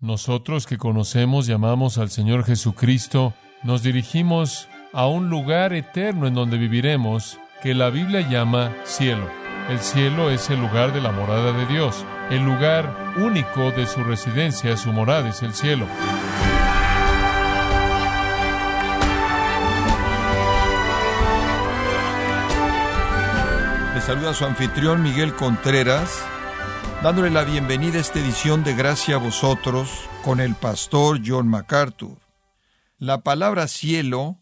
Nosotros que conocemos y amamos al Señor Jesucristo, nos dirigimos a un lugar eterno en donde viviremos que la Biblia llama cielo. El cielo es el lugar de la morada de Dios. El lugar único de su residencia, su morada es el cielo. Le saluda su anfitrión Miguel Contreras, dándole la bienvenida a esta edición de Gracia a vosotros con el pastor John MacArthur. La palabra cielo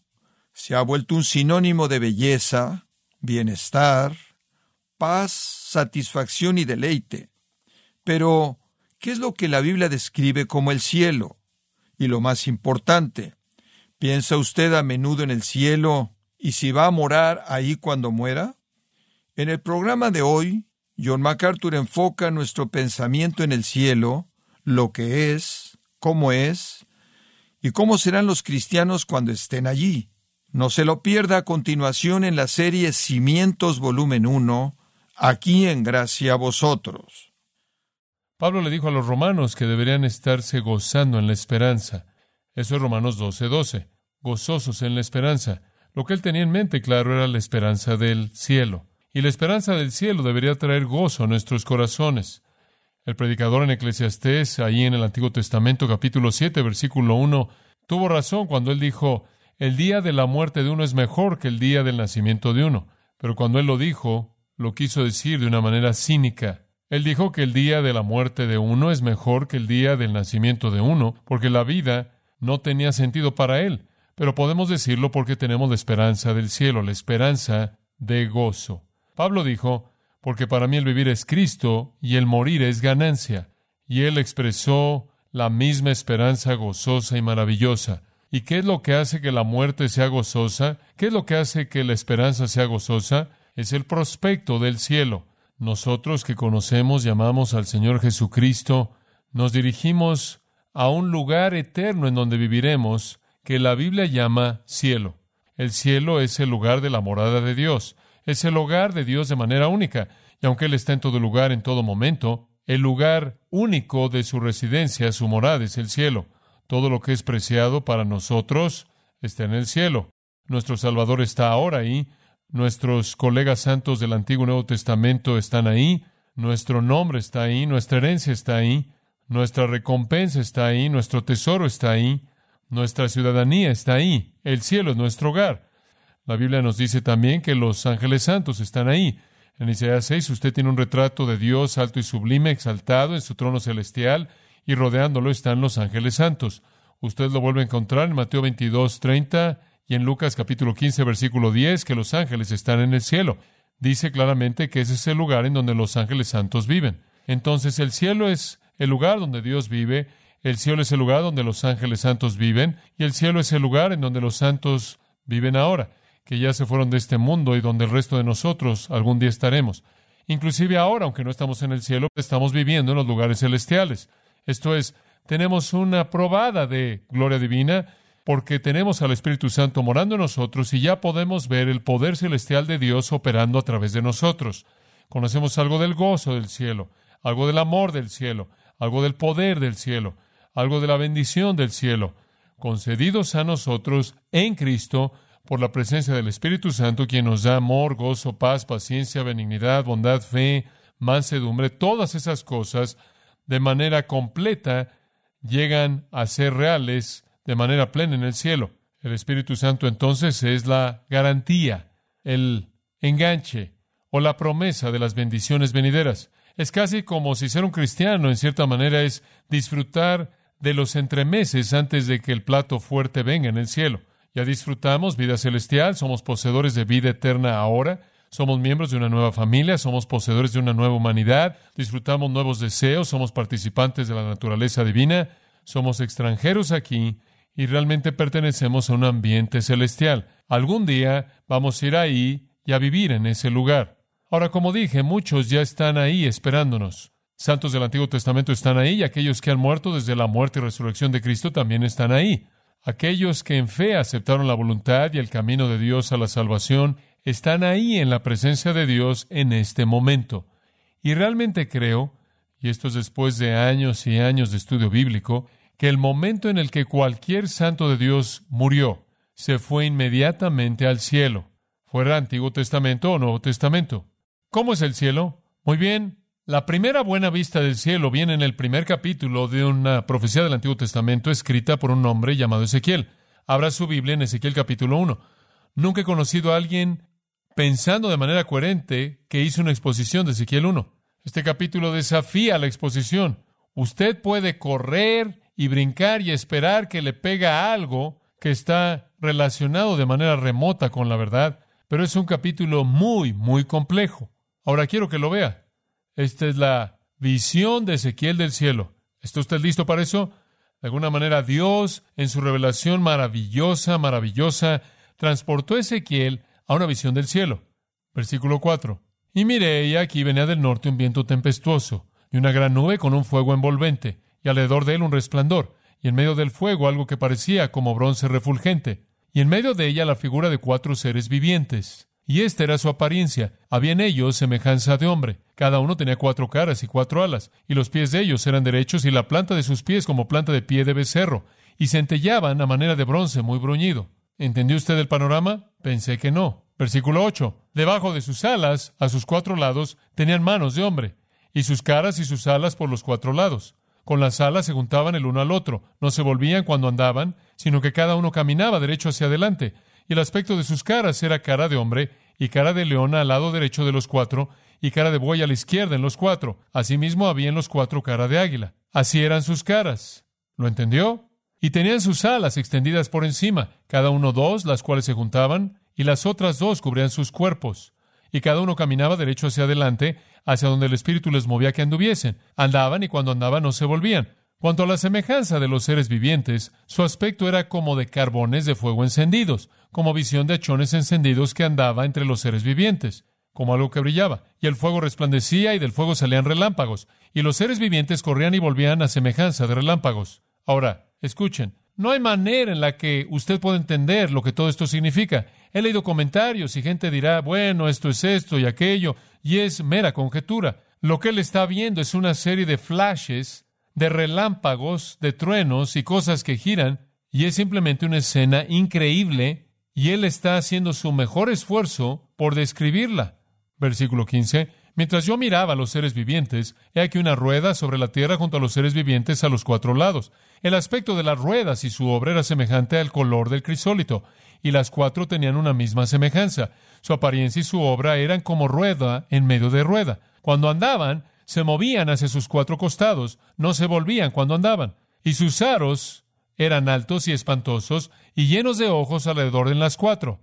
se ha vuelto un sinónimo de belleza, bienestar, paz, satisfacción y deleite. Pero, ¿qué es lo que la Biblia describe como el cielo? Y lo más importante, ¿piensa usted a menudo en el cielo y si va a morar ahí cuando muera? En el programa de hoy, John MacArthur enfoca nuestro pensamiento en el cielo, lo que es, cómo es, y cómo serán los cristianos cuando estén allí. No se lo pierda a continuación en la serie Cimientos volumen 1, aquí en Gracia a vosotros. Pablo le dijo a los romanos que deberían estarse gozando en la esperanza. Eso es Romanos 12, 12. Gozosos en la esperanza. Lo que él tenía en mente, claro, era la esperanza del cielo. Y la esperanza del cielo debería traer gozo a nuestros corazones. El predicador en Eclesiastés, ahí en el Antiguo Testamento, capítulo 7, versículo 1, tuvo razón cuando él dijo, el día de la muerte de uno es mejor que el día del nacimiento de uno. Pero cuando él lo dijo, lo quiso decir de una manera cínica. Él dijo que el día de la muerte de uno es mejor que el día del nacimiento de uno, porque la vida no tenía sentido para él. Pero podemos decirlo porque tenemos la esperanza del cielo, la esperanza de gozo. Pablo dijo, porque para mí el vivir es Cristo y el morir es ganancia. Y él expresó la misma esperanza gozosa y maravillosa. ¿Y qué es lo que hace que la muerte sea gozosa? ¿Qué es lo que hace que la esperanza sea gozosa? Es el prospecto del cielo. Nosotros que conocemos y amamos al Señor Jesucristo, nos dirigimos a un lugar eterno en donde viviremos, que la Biblia llama cielo. El cielo es el lugar de la morada de Dios, es el hogar de Dios de manera única, y aunque Él está en todo lugar, en todo momento, el lugar único de su residencia, su morada, es el cielo. Todo lo que es preciado para nosotros está en el cielo. Nuestro Salvador está ahora ahí. Nuestros colegas santos del Antiguo y Nuevo Testamento están ahí. Nuestro nombre está ahí. Nuestra herencia está ahí. Nuestra recompensa está ahí. Nuestro tesoro está ahí. Nuestra ciudadanía está ahí. El cielo es nuestro hogar. La Biblia nos dice también que los ángeles santos están ahí. En Isaías 6 usted tiene un retrato de Dios alto y sublime, exaltado en su trono celestial, y rodeándolo están los ángeles santos. Usted lo vuelve a encontrar en Mateo 22, 30 y en Lucas capítulo 15, versículo 10, que los ángeles están en el cielo. Dice claramente que ese es el lugar en donde los ángeles santos viven. Entonces el cielo es el lugar donde Dios vive, el cielo es el lugar donde los ángeles santos viven, y el cielo es el lugar en donde los santos viven ahora, que ya se fueron de este mundo y donde el resto de nosotros algún día estaremos. Inclusive ahora, aunque no estamos en el cielo, estamos viviendo en los lugares celestiales. Esto es, tenemos una probada de gloria divina porque tenemos al Espíritu Santo morando en nosotros y ya podemos ver el poder celestial de Dios operando a través de nosotros. Conocemos algo del gozo del cielo, algo del amor del cielo, algo del poder del cielo, algo de la bendición del cielo, concedidos a nosotros en Cristo por la presencia del Espíritu Santo, quien nos da amor, gozo, paz, paciencia, benignidad, bondad, fe, mansedumbre, todas esas cosas de manera completa llegan a ser reales de manera plena en el cielo. El Espíritu Santo entonces es la garantía, el enganche o la promesa de las bendiciones venideras. Es casi como si ser un cristiano en cierta manera es disfrutar de los entremeses antes de que el plato fuerte venga en el cielo. Ya disfrutamos vida celestial, somos poseedores de vida eterna ahora, somos miembros de una nueva familia, somos poseedores de una nueva humanidad, disfrutamos nuevos deseos, somos participantes de la naturaleza divina, somos extranjeros aquí y realmente pertenecemos a un ambiente celestial. Algún día vamos a ir ahí y a vivir en ese lugar. Ahora, como dije, muchos ya están ahí esperándonos. Santos del Antiguo Testamento están ahí y aquellos que han muerto desde la muerte y resurrección de Cristo también están ahí. Aquellos que en fe aceptaron la voluntad y el camino de Dios a la salvación están ahí en la presencia de Dios en este momento. Y realmente creo, y esto es después de años y años de estudio bíblico, que el momento en el que cualquier santo de Dios murió, se fue inmediatamente al cielo, fuera Antiguo Testamento o Nuevo Testamento. ¿Cómo es el cielo? Muy bien, la primera buena vista del cielo viene en el primer capítulo de una profecía del Antiguo Testamento escrita por un hombre llamado Ezequiel. Abra su Biblia en Ezequiel capítulo 1. Nunca he conocido a alguien pensando de manera coherente que hizo una exposición de Ezequiel 1. Este capítulo desafía la exposición. Usted puede correr y brincar y esperar que le pega algo que está relacionado de manera remota con la verdad, pero es un capítulo muy, muy complejo. Ahora quiero que lo vea. Esta es la visión de Ezequiel del cielo. ¿Está usted listo para eso? De alguna manera Dios, en su revelación maravillosa, maravillosa, transportó a Ezequiel a una visión del cielo. Versículo 4. Y miré, y aquí venía del norte un viento tempestuoso, y una gran nube con un fuego envolvente, y alrededor de él un resplandor, y en medio del fuego algo que parecía como bronce refulgente, y en medio de ella la figura de cuatro seres vivientes. Y esta era su apariencia. Había en ellos semejanza de hombre. Cada uno tenía cuatro caras y cuatro alas, y los pies de ellos eran derechos, y la planta de sus pies como planta de pie de becerro, y centellaban a manera de bronce muy bruñido. ¿Entendió usted el panorama? Pensé que no. Versículo 8. Debajo de sus alas, a sus cuatro lados, tenían manos de hombre, y sus caras y sus alas por los cuatro lados. Con las alas se juntaban el uno al otro, no se volvían cuando andaban, sino que cada uno caminaba derecho hacia adelante, y el aspecto de sus caras era cara de hombre, y cara de leona al lado derecho de los cuatro, y cara de buey a la izquierda en los cuatro. Asimismo había en los cuatro cara de águila. Así eran sus caras. ¿Lo entendió? Y tenían sus alas extendidas por encima, cada uno dos, las cuales se juntaban, y las otras dos cubrían sus cuerpos. Y cada uno caminaba derecho hacia adelante, hacia donde el Espíritu les movía que anduviesen. Andaban y cuando andaban no se volvían. Cuanto a la semejanza de los seres vivientes, su aspecto era como de carbones de fuego encendidos, como visión de achones encendidos que andaba entre los seres vivientes, como algo que brillaba. Y el fuego resplandecía y del fuego salían relámpagos, y los seres vivientes corrían y volvían a semejanza de relámpagos. Ahora, escuchen, no hay manera en la que usted pueda entender lo que todo esto significa. He leído comentarios y gente dirá, bueno, esto es esto y aquello, y es mera conjetura. Lo que él está viendo es una serie de flashes, de relámpagos, de truenos y cosas que giran, y es simplemente una escena increíble, y él está haciendo su mejor esfuerzo por describirla. Versículo 15. Mientras yo miraba a los seres vivientes, he aquí una rueda sobre la tierra junto a los seres vivientes a los cuatro lados. El aspecto de las ruedas y su obra era semejante al color del crisólito, y las cuatro tenían una misma semejanza. Su apariencia y su obra eran como rueda en medio de rueda. Cuando andaban, se movían hacia sus cuatro costados, no se volvían cuando andaban. Y sus aros eran altos y espantosos, y llenos de ojos alrededor de las cuatro.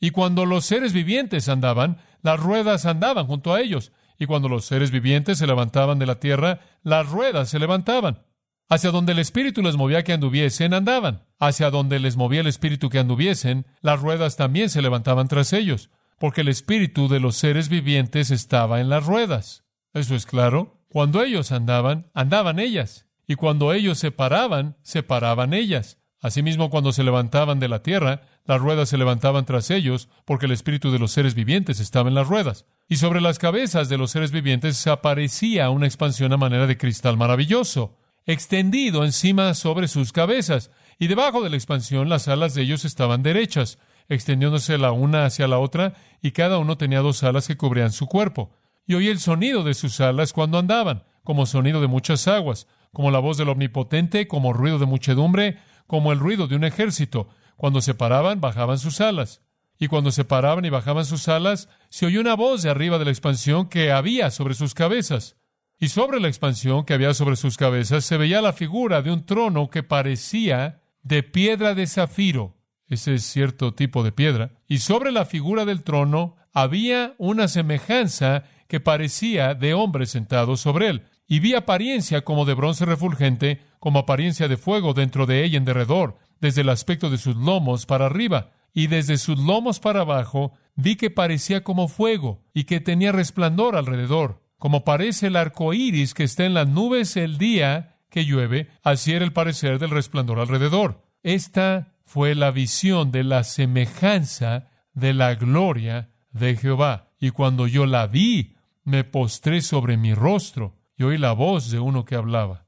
Y cuando los seres vivientes andaban, las ruedas andaban junto a ellos. Y cuando los seres vivientes se levantaban de la tierra, las ruedas se levantaban. Hacia donde el Espíritu les movía que anduviesen, andaban. Hacia donde les movía el Espíritu que anduviesen, las ruedas también se levantaban tras ellos, porque el Espíritu de los seres vivientes estaba en las ruedas. ¿Eso es claro? Cuando ellos andaban, andaban ellas. Y cuando ellos se paraban, se paraban ellas. Asimismo, cuando se levantaban de la tierra, las ruedas se levantaban tras ellos, porque el espíritu de los seres vivientes estaba en las ruedas. Y sobre las cabezas de los seres vivientes aparecía una expansión a manera de cristal maravilloso, extendido encima sobre sus cabezas. Y debajo de la expansión las alas de ellos estaban derechas, extendiéndose la una hacia la otra, y cada uno tenía dos alas que cubrían su cuerpo. Y oí el sonido de sus alas cuando andaban, como sonido de muchas aguas, como la voz del Omnipotente, como ruido de muchedumbre, como el ruido de un ejército. Cuando se paraban, bajaban sus alas. Y cuando se paraban y bajaban sus alas, se oyó una voz de arriba de la expansión que había sobre sus cabezas. Y sobre la expansión que había sobre sus cabezas se veía la figura de un trono que parecía de piedra de zafiro. Ese es cierto tipo de piedra. Y sobre la figura del trono había una semejanza que parecía de hombre sentado sobre él. Y vi apariencia como de bronce refulgente, como apariencia de fuego dentro de ella en derredor, desde el aspecto de sus lomos para arriba, y desde sus lomos para abajo vi que parecía como fuego, y que tenía resplandor alrededor, como parece el arco iris que está en las nubes el día que llueve, así era el parecer del resplandor alrededor. Esta fue la visión de la semejanza de la gloria de Jehová. Y cuando yo la vi, me postré sobre mi rostro y oí la voz de uno que hablaba.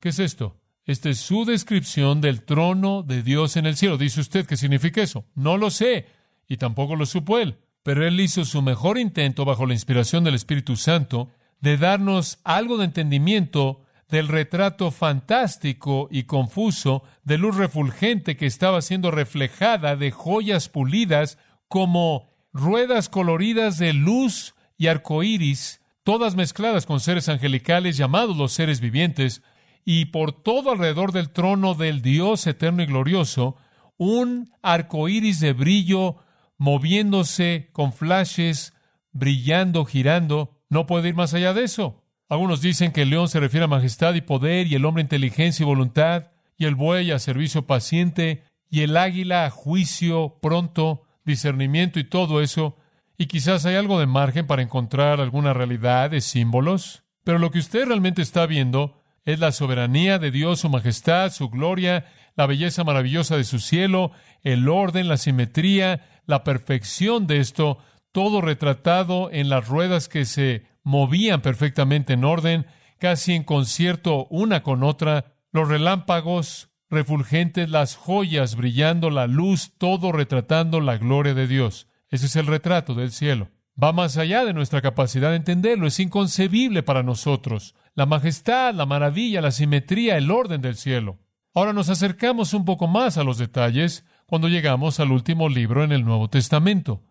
¿Qué es esto? Esta es su descripción del trono de Dios en el cielo. Dice usted qué significa eso. No lo sé, y tampoco lo supo él. Pero él hizo su mejor intento bajo la inspiración del Espíritu Santo de darnos algo de entendimiento del retrato fantástico y confuso de luz refulgente que estaba siendo reflejada de joyas pulidas como ruedas coloridas de luz y arcoíris, todas mezcladas con seres angelicales llamados los seres vivientes, y por todo alrededor del trono del Dios eterno y glorioso, un arco iris de brillo moviéndose con flashes, brillando, girando. No puede ir más allá de eso. Algunos dicen que el león se refiere a majestad y poder, y el hombre a inteligencia y voluntad, y el buey a servicio paciente, y el águila a juicio pronto, discernimiento y todo eso. Y quizás hay algo de margen para encontrar alguna realidad de símbolos. Pero lo que usted realmente está viendo es la soberanía de Dios, su majestad, su gloria, la belleza maravillosa de su cielo, el orden, la simetría, la perfección de esto, todo retratado en las ruedas que se movían perfectamente en orden, casi en concierto una con otra, los relámpagos refulgentes, las joyas brillando, la luz, todo retratando la gloria de Dios. Ese es el retrato del cielo. Va más allá de nuestra capacidad de entenderlo, es inconcebible para nosotros la majestad, la maravilla, la simetría, el orden del cielo. Ahora nos acercamos un poco más a los detalles cuando llegamos al último libro en el Nuevo Testamento.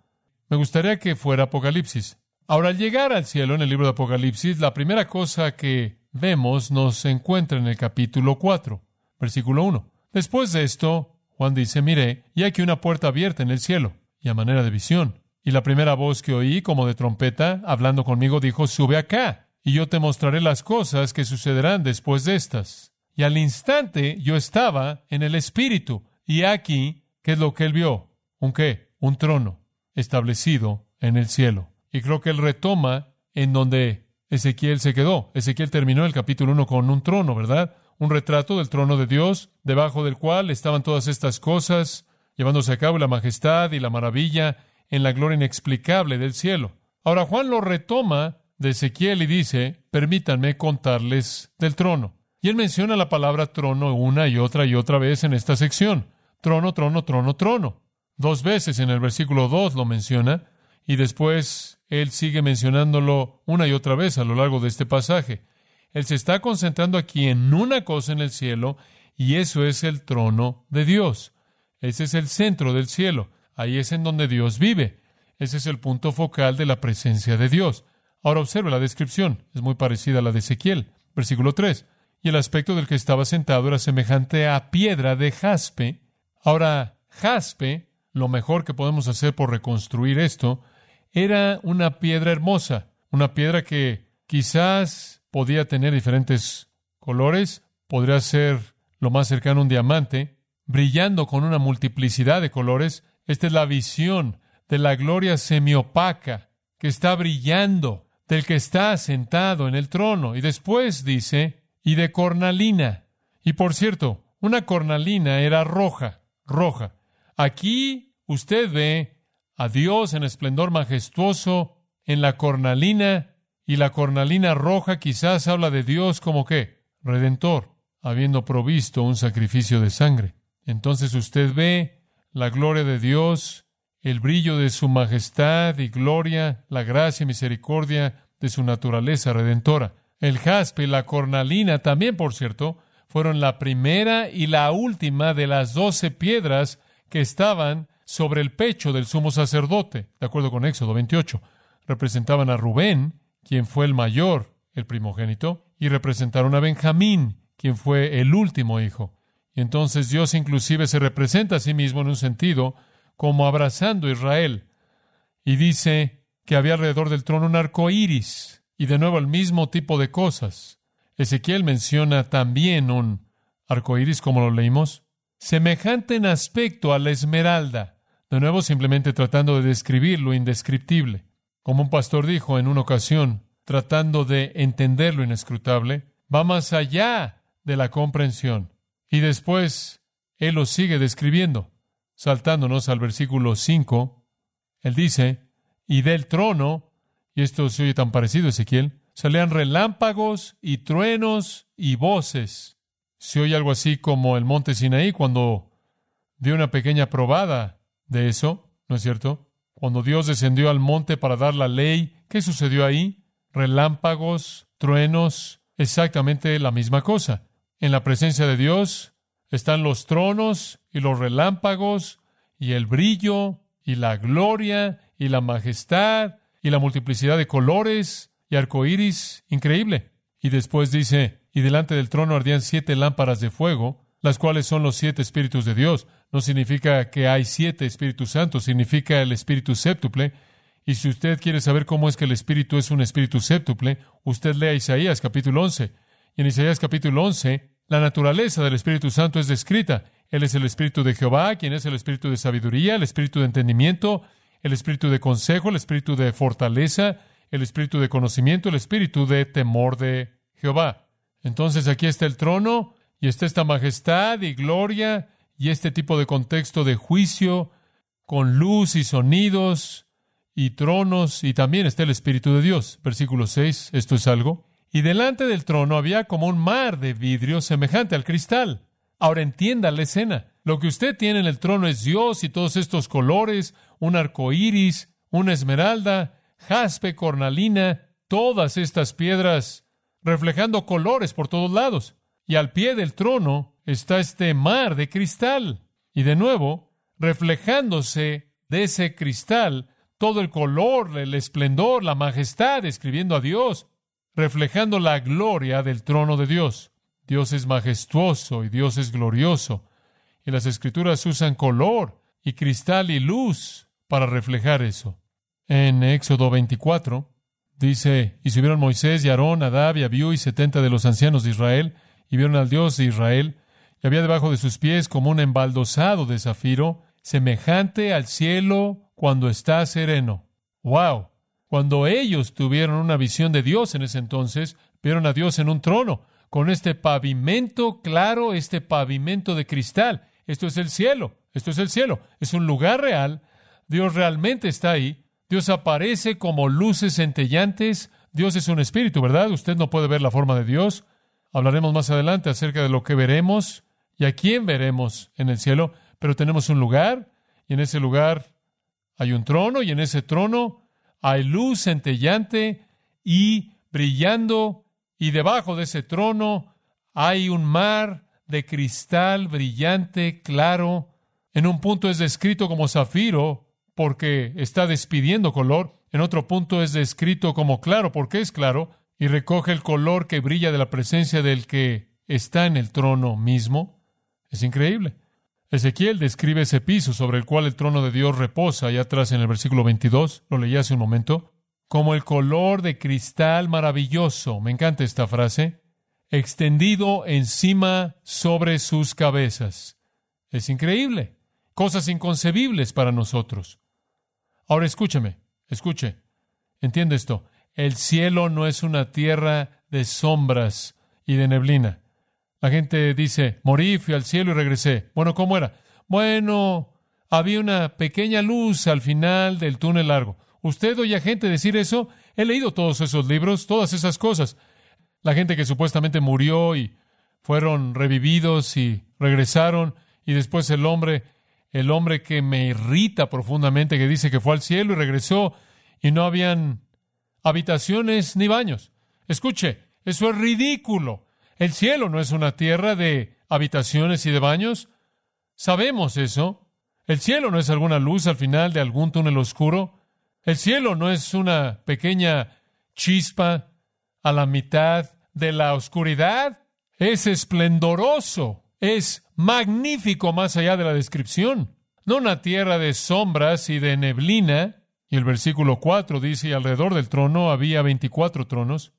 Me gustaría que fuera Apocalipsis. Ahora, al llegar al cielo en el libro de Apocalipsis, la primera cosa que vemos nos encuentra en el capítulo 4, versículo 1. Después de esto, Juan dice, miré, y aquí una puerta abierta en el cielo, y a manera de visión. Y la primera voz que oí, como de trompeta, hablando conmigo, dijo, sube acá y yo te mostraré las cosas que sucederán después de estas. Y al instante yo estaba en el Espíritu, y aquí, ¿qué es lo que él vio? ¿Un qué? Un trono establecido en el cielo. Y creo que él retoma en donde Ezequiel se quedó. Ezequiel terminó el capítulo 1 con un trono, ¿verdad? Un retrato del trono de Dios, debajo del cual estaban todas estas cosas, llevándose a cabo la majestad y la maravilla en la gloria inexplicable del cielo. Ahora Juan lo retoma de Ezequiel y dice, permítanme contarles del trono. Y él menciona la palabra trono una y otra y otra vez en esta sección. Trono, trono, trono, trono. Dos veces en el versículo 2 lo menciona y después él sigue mencionándolo una y otra vez a lo largo de este pasaje. Él se está concentrando aquí en una cosa en el cielo y eso es el trono de Dios. Ese es el centro del cielo. Ahí es en donde Dios vive. Ese es el punto focal de la presencia de Dios. Ahora observe la descripción, es muy parecida a la de Ezequiel. Versículo 3. Y el aspecto del que estaba sentado era semejante a piedra de jaspe. Ahora, jaspe, lo mejor que podemos hacer por reconstruir esto, era una piedra hermosa, una piedra que quizás podía tener diferentes colores, podría ser lo más cercano a un diamante, brillando con una multiplicidad de colores. Esta es la visión de la gloria semiopaca que está brillando del que está sentado en el trono. Y después dice, y de cornalina. Y por cierto, una cornalina era roja, roja. Aquí usted ve a Dios en esplendor majestuoso en la cornalina, y la cornalina roja quizás habla de Dios como que redentor, habiendo provisto un sacrificio de sangre. Entonces usted ve la gloria de Dios el brillo de su majestad y gloria, la gracia y misericordia de su naturaleza redentora. El jaspe y la cornalina también, por cierto, fueron la primera y la última de las doce piedras que estaban sobre el pecho del sumo sacerdote, de acuerdo con Éxodo 28. Representaban a Rubén, quien fue el mayor, el primogénito, y representaron a Benjamín, quien fue el último hijo. Y entonces Dios inclusive se representa a sí mismo en un sentido como abrazando a Israel. Y dice que había alrededor del trono un arco iris, y de nuevo el mismo tipo de cosas. Ezequiel menciona también un arco iris, como lo leímos, semejante en aspecto a la esmeralda, de nuevo simplemente tratando de describir lo indescriptible. Como un pastor dijo en una ocasión, tratando de entender lo inescrutable, va más allá de la comprensión. Y después él lo sigue describiendo saltándonos al versículo 5, él dice, y del trono, y esto se oye tan parecido a Ezequiel, salían relámpagos y truenos y voces. Se oye algo así como el monte Sinaí cuando dio una pequeña probada de eso, ¿no es cierto? Cuando Dios descendió al monte para dar la ley, ¿qué sucedió ahí? Relámpagos, truenos, exactamente la misma cosa. En la presencia de Dios están los tronos y los relámpagos y el brillo y la gloria y la majestad y la multiplicidad de colores y arcoíris increíble. Y después dice, y delante del trono ardían siete lámparas de fuego, las cuales son los siete espíritus de Dios. No significa que hay siete Espíritus Santos, significa el Espíritu séptuple. Y si usted quiere saber cómo es que el Espíritu es un Espíritu séptuple, usted lea Isaías capítulo 11. Y en Isaías capítulo 11, la naturaleza del Espíritu Santo es descrita. Él es el Espíritu de Jehová, quien es el Espíritu de sabiduría, el Espíritu de entendimiento, el Espíritu de consejo, el Espíritu de fortaleza, el Espíritu de conocimiento, el Espíritu de temor de Jehová. Entonces aquí está el trono y está esta majestad y gloria y este tipo de contexto de juicio con luz y sonidos y tronos y también está el Espíritu de Dios. Versículo 6, esto es algo. Y delante del trono había como un mar de vidrio semejante al cristal. Ahora entienda la escena. Lo que usted tiene en el trono es Dios y todos estos colores, un arco iris, una esmeralda, jaspe, cornalina, todas estas piedras reflejando colores por todos lados. Y al pie del trono está este mar de cristal. Y de nuevo, reflejándose de ese cristal, todo el color, el esplendor, la majestad, escribiendo a Dios, reflejando la gloria del trono de Dios. Dios es majestuoso y Dios es glorioso. Y las escrituras usan color y cristal y luz para reflejar eso. En Éxodo 24 dice, y subieron Moisés y Aarón, Adab y y setenta de los ancianos de Israel, y vieron al Dios de Israel, y había debajo de sus pies como un embaldosado de zafiro, semejante al cielo cuando está sereno. ¡Wow! Cuando ellos tuvieron una visión de Dios en ese entonces, vieron a Dios en un trono, con este pavimento claro, este pavimento de cristal. Esto es el cielo, esto es el cielo, es un lugar real, Dios realmente está ahí, Dios aparece como luces centellantes, Dios es un espíritu, ¿verdad? Usted no puede ver la forma de Dios. Hablaremos más adelante acerca de lo que veremos y a quién veremos en el cielo, pero tenemos un lugar y en ese lugar hay un trono y en ese trono hay luz centellante y brillando y debajo de ese trono hay un mar de cristal brillante, claro. En un punto es descrito como zafiro porque está despidiendo color. En otro punto es descrito como claro porque es claro y recoge el color que brilla de la presencia del que está en el trono mismo. Es increíble. Ezequiel describe ese piso sobre el cual el trono de Dios reposa, allá atrás en el versículo 22, lo leí hace un momento, como el color de cristal maravilloso, me encanta esta frase, extendido encima sobre sus cabezas. Es increíble, cosas inconcebibles para nosotros. Ahora escúcheme, escuche, entiende esto, el cielo no es una tierra de sombras y de neblina. La gente dice, morí, fui al cielo y regresé. Bueno, ¿cómo era? Bueno, había una pequeña luz al final del túnel largo. ¿Usted oye a gente decir eso? He leído todos esos libros, todas esas cosas. La gente que supuestamente murió y fueron revividos y regresaron, y después el hombre, el hombre que me irrita profundamente, que dice que fue al cielo y regresó y no habían habitaciones ni baños. Escuche, eso es ridículo. El cielo no es una tierra de habitaciones y de baños. Sabemos eso. El cielo no es alguna luz al final de algún túnel oscuro. El cielo no es una pequeña chispa a la mitad de la oscuridad. Es esplendoroso. Es magnífico más allá de la descripción. No una tierra de sombras y de neblina. Y el versículo 4 dice, y alrededor del trono había veinticuatro tronos,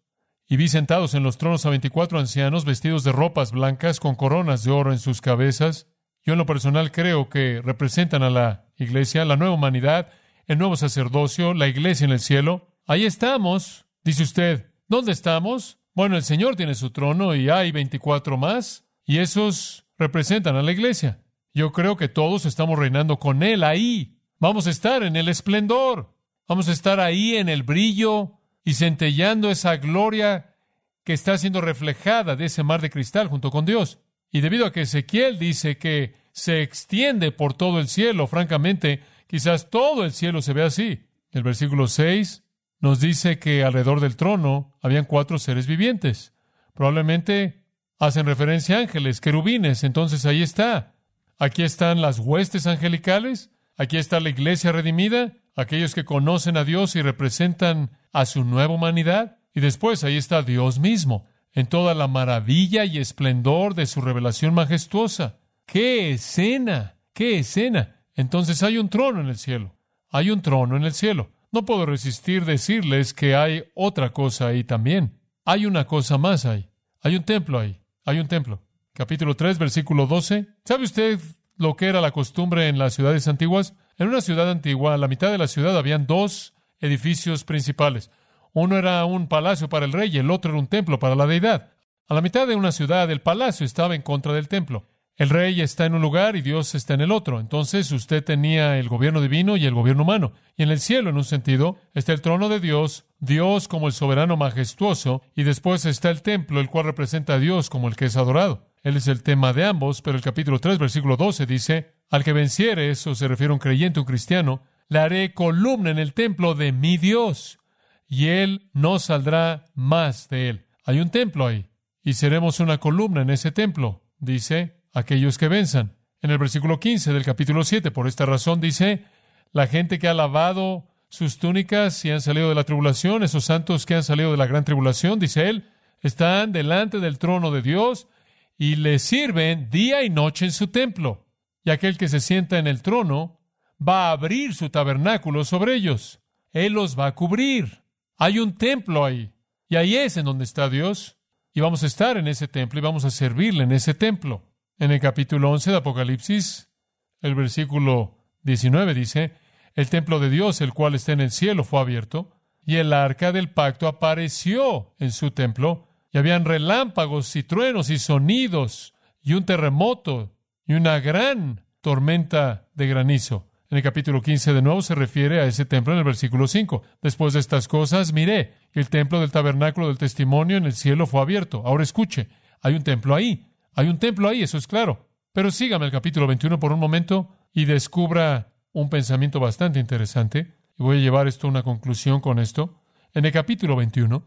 y vi sentados en los tronos a veinticuatro ancianos vestidos de ropas blancas con coronas de oro en sus cabezas. Yo en lo personal creo que representan a la iglesia, la nueva humanidad, el nuevo sacerdocio, la iglesia en el cielo. Ahí estamos, dice usted. ¿Dónde estamos? Bueno, el Señor tiene su trono y hay veinticuatro más, y esos representan a la iglesia. Yo creo que todos estamos reinando con Él ahí. Vamos a estar en el esplendor. Vamos a estar ahí en el brillo y centellando esa gloria que está siendo reflejada de ese mar de cristal junto con Dios. Y debido a que Ezequiel dice que se extiende por todo el cielo, francamente, quizás todo el cielo se ve así. El versículo 6 nos dice que alrededor del trono habían cuatro seres vivientes. Probablemente hacen referencia a ángeles, querubines, entonces ahí está. Aquí están las huestes angelicales, aquí está la iglesia redimida, aquellos que conocen a Dios y representan a su nueva humanidad, y después ahí está Dios mismo, en toda la maravilla y esplendor de su revelación majestuosa. ¡Qué escena! ¡Qué escena! Entonces hay un trono en el cielo. Hay un trono en el cielo. No puedo resistir decirles que hay otra cosa ahí también. Hay una cosa más ahí. Hay un templo ahí. Hay un templo. Capítulo 3, versículo 12. ¿Sabe usted lo que era la costumbre en las ciudades antiguas? En una ciudad antigua, a la mitad de la ciudad habían dos edificios principales. Uno era un palacio para el rey y el otro era un templo para la deidad. A la mitad de una ciudad, el palacio estaba en contra del templo. El rey está en un lugar y Dios está en el otro. Entonces usted tenía el gobierno divino y el gobierno humano. Y en el cielo, en un sentido, está el trono de Dios, Dios como el soberano majestuoso, y después está el templo, el cual representa a Dios como el que es adorado. Él es el tema de ambos, pero el capítulo 3, versículo 12 dice, al que venciere, eso se refiere a un creyente, un cristiano, le haré columna en el templo de mi Dios y él no saldrá más de él. Hay un templo ahí, y seremos una columna en ese templo, dice aquellos que venzan. En el versículo 15 del capítulo 7, por esta razón dice, la gente que ha lavado sus túnicas y han salido de la tribulación, esos santos que han salido de la gran tribulación, dice él, están delante del trono de Dios y le sirven día y noche en su templo. Y aquel que se sienta en el trono va a abrir su tabernáculo sobre ellos. Él los va a cubrir. Hay un templo ahí. Y ahí es en donde está Dios. Y vamos a estar en ese templo y vamos a servirle en ese templo. En el capítulo 11 de Apocalipsis, el versículo 19 dice, el templo de Dios, el cual está en el cielo, fue abierto, y el arca del pacto apareció en su templo, y habían relámpagos y truenos y sonidos, y un terremoto, y una gran tormenta de granizo. En el capítulo 15 de nuevo se refiere a ese templo en el versículo 5. Después de estas cosas, miré, el templo del tabernáculo del testimonio en el cielo fue abierto. Ahora escuche, hay un templo ahí. Hay un templo ahí, eso es claro. Pero sígame el capítulo 21 por un momento y descubra un pensamiento bastante interesante. Y voy a llevar esto a una conclusión con esto. En el capítulo 21,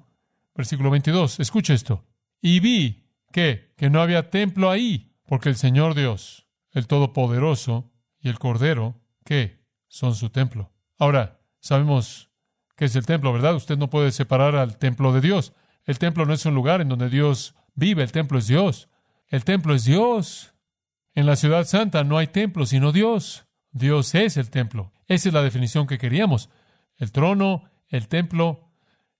versículo 22, escuche esto. Y vi que, que no había templo ahí, porque el Señor Dios, el Todopoderoso y el Cordero ¿Qué? Son su templo. Ahora, sabemos que es el templo, ¿verdad? Usted no puede separar al templo de Dios. El templo no es un lugar en donde Dios vive, el templo es Dios. El templo es Dios. En la ciudad santa no hay templo sino Dios. Dios es el templo. Esa es la definición que queríamos. El trono, el templo.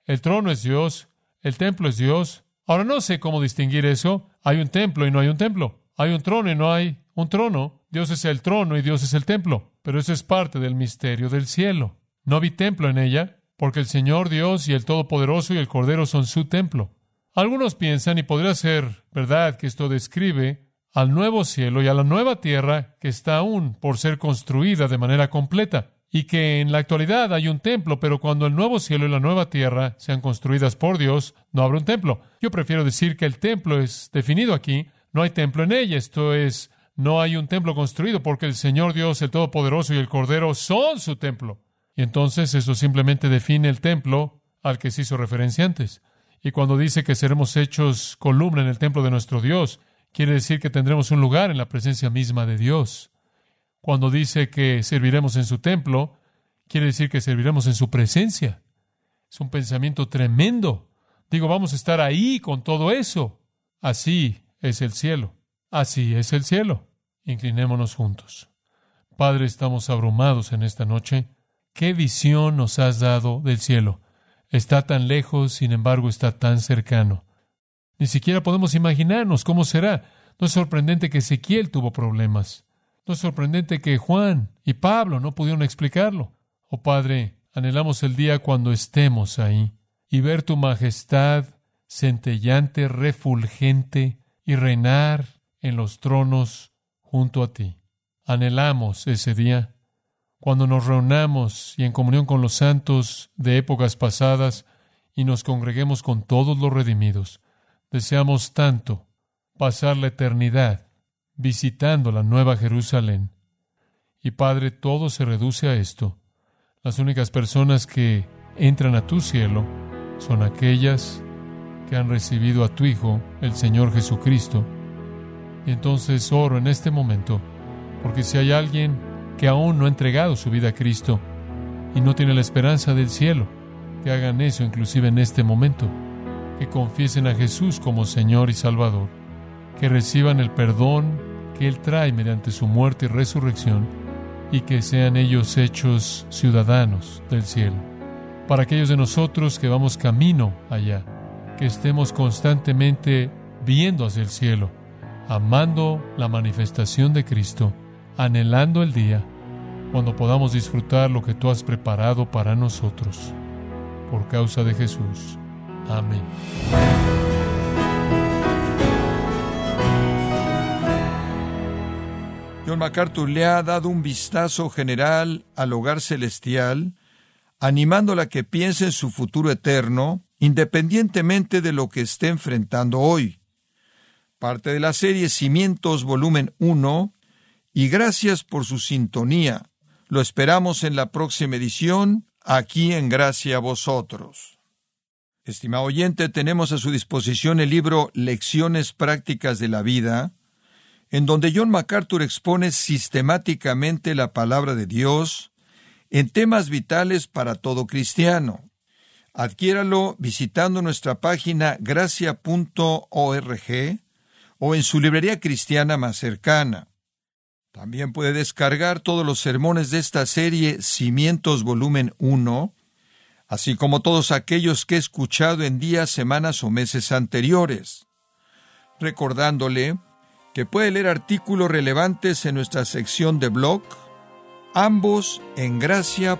El trono es Dios, el templo es Dios. Ahora no sé cómo distinguir eso. Hay un templo y no hay un templo. Hay un trono y no hay un trono. Dios es el trono y Dios es el templo pero eso es parte del misterio del cielo. No vi templo en ella, porque el Señor Dios y el Todopoderoso y el Cordero son su templo. Algunos piensan, y podría ser verdad, que esto describe al nuevo cielo y a la nueva tierra que está aún por ser construida de manera completa, y que en la actualidad hay un templo, pero cuando el nuevo cielo y la nueva tierra sean construidas por Dios, no habrá un templo. Yo prefiero decir que el templo es definido aquí, no hay templo en ella, esto es no hay un templo construido porque el Señor Dios, el Todopoderoso y el Cordero son su templo. Y entonces eso simplemente define el templo al que se hizo referencia antes. Y cuando dice que seremos hechos columna en el templo de nuestro Dios, quiere decir que tendremos un lugar en la presencia misma de Dios. Cuando dice que serviremos en su templo, quiere decir que serviremos en su presencia. Es un pensamiento tremendo. Digo, vamos a estar ahí con todo eso. Así es el cielo. Así es el cielo. Inclinémonos juntos. Padre, estamos abrumados en esta noche. ¿Qué visión nos has dado del cielo? Está tan lejos, sin embargo, está tan cercano. Ni siquiera podemos imaginarnos cómo será. No es sorprendente que Ezequiel tuvo problemas. No es sorprendente que Juan y Pablo no pudieron explicarlo. Oh Padre, anhelamos el día cuando estemos ahí y ver tu majestad centellante, refulgente y reinar en los tronos junto a ti. Anhelamos ese día, cuando nos reunamos y en comunión con los santos de épocas pasadas y nos congreguemos con todos los redimidos. Deseamos tanto pasar la eternidad visitando la Nueva Jerusalén. Y Padre, todo se reduce a esto. Las únicas personas que entran a tu cielo son aquellas que han recibido a tu Hijo, el Señor Jesucristo. Y entonces oro en este momento, porque si hay alguien que aún no ha entregado su vida a Cristo y no tiene la esperanza del cielo, que hagan eso inclusive en este momento, que confiesen a Jesús como Señor y Salvador, que reciban el perdón que Él trae mediante su muerte y resurrección, y que sean ellos hechos ciudadanos del cielo. Para aquellos de nosotros que vamos camino allá, que estemos constantemente viendo hacia el cielo, amando la manifestación de Cristo, anhelando el día cuando podamos disfrutar lo que tú has preparado para nosotros. Por causa de Jesús. Amén. John MacArthur le ha dado un vistazo general al hogar celestial, animándola a que piense en su futuro eterno, independientemente de lo que esté enfrentando hoy. Parte de la serie Cimientos Volumen 1, y gracias por su sintonía. Lo esperamos en la próxima edición, aquí en Gracia a Vosotros. Estimado oyente, tenemos a su disposición el libro Lecciones Prácticas de la Vida, en donde John MacArthur expone sistemáticamente la palabra de Dios en temas vitales para todo cristiano. Adquiéralo visitando nuestra página gracia.org o en su librería cristiana más cercana. También puede descargar todos los sermones de esta serie Cimientos Volumen 1, así como todos aquellos que he escuchado en días, semanas o meses anteriores, recordándole que puede leer artículos relevantes en nuestra sección de blog, ambos en gracia.org.